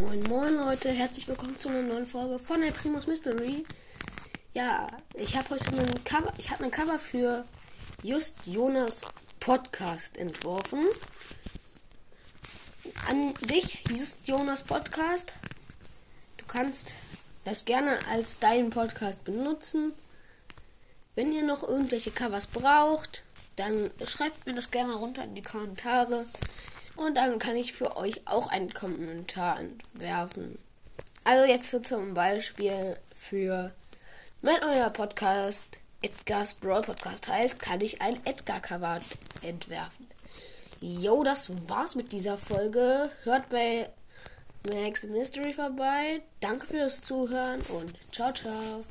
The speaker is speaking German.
Moin Moin Leute, herzlich willkommen zu einer neuen Folge von der Primus Mystery. Ja, ich habe heute ein Cover, ich habe ein Cover für Just Jonas Podcast entworfen. An dich, Just Jonas Podcast. Du kannst das gerne als deinen Podcast benutzen. Wenn ihr noch irgendwelche Covers braucht, dann schreibt mir das gerne runter in die Kommentare. Und dann kann ich für euch auch einen Kommentar entwerfen. Also jetzt zum Beispiel für wenn euer Podcast Edgar's Brawl Podcast heißt, kann ich ein Edgar-Cover entwerfen. Jo, das war's mit dieser Folge. Hört bei Max Mystery vorbei. Danke fürs Zuhören und ciao, ciao.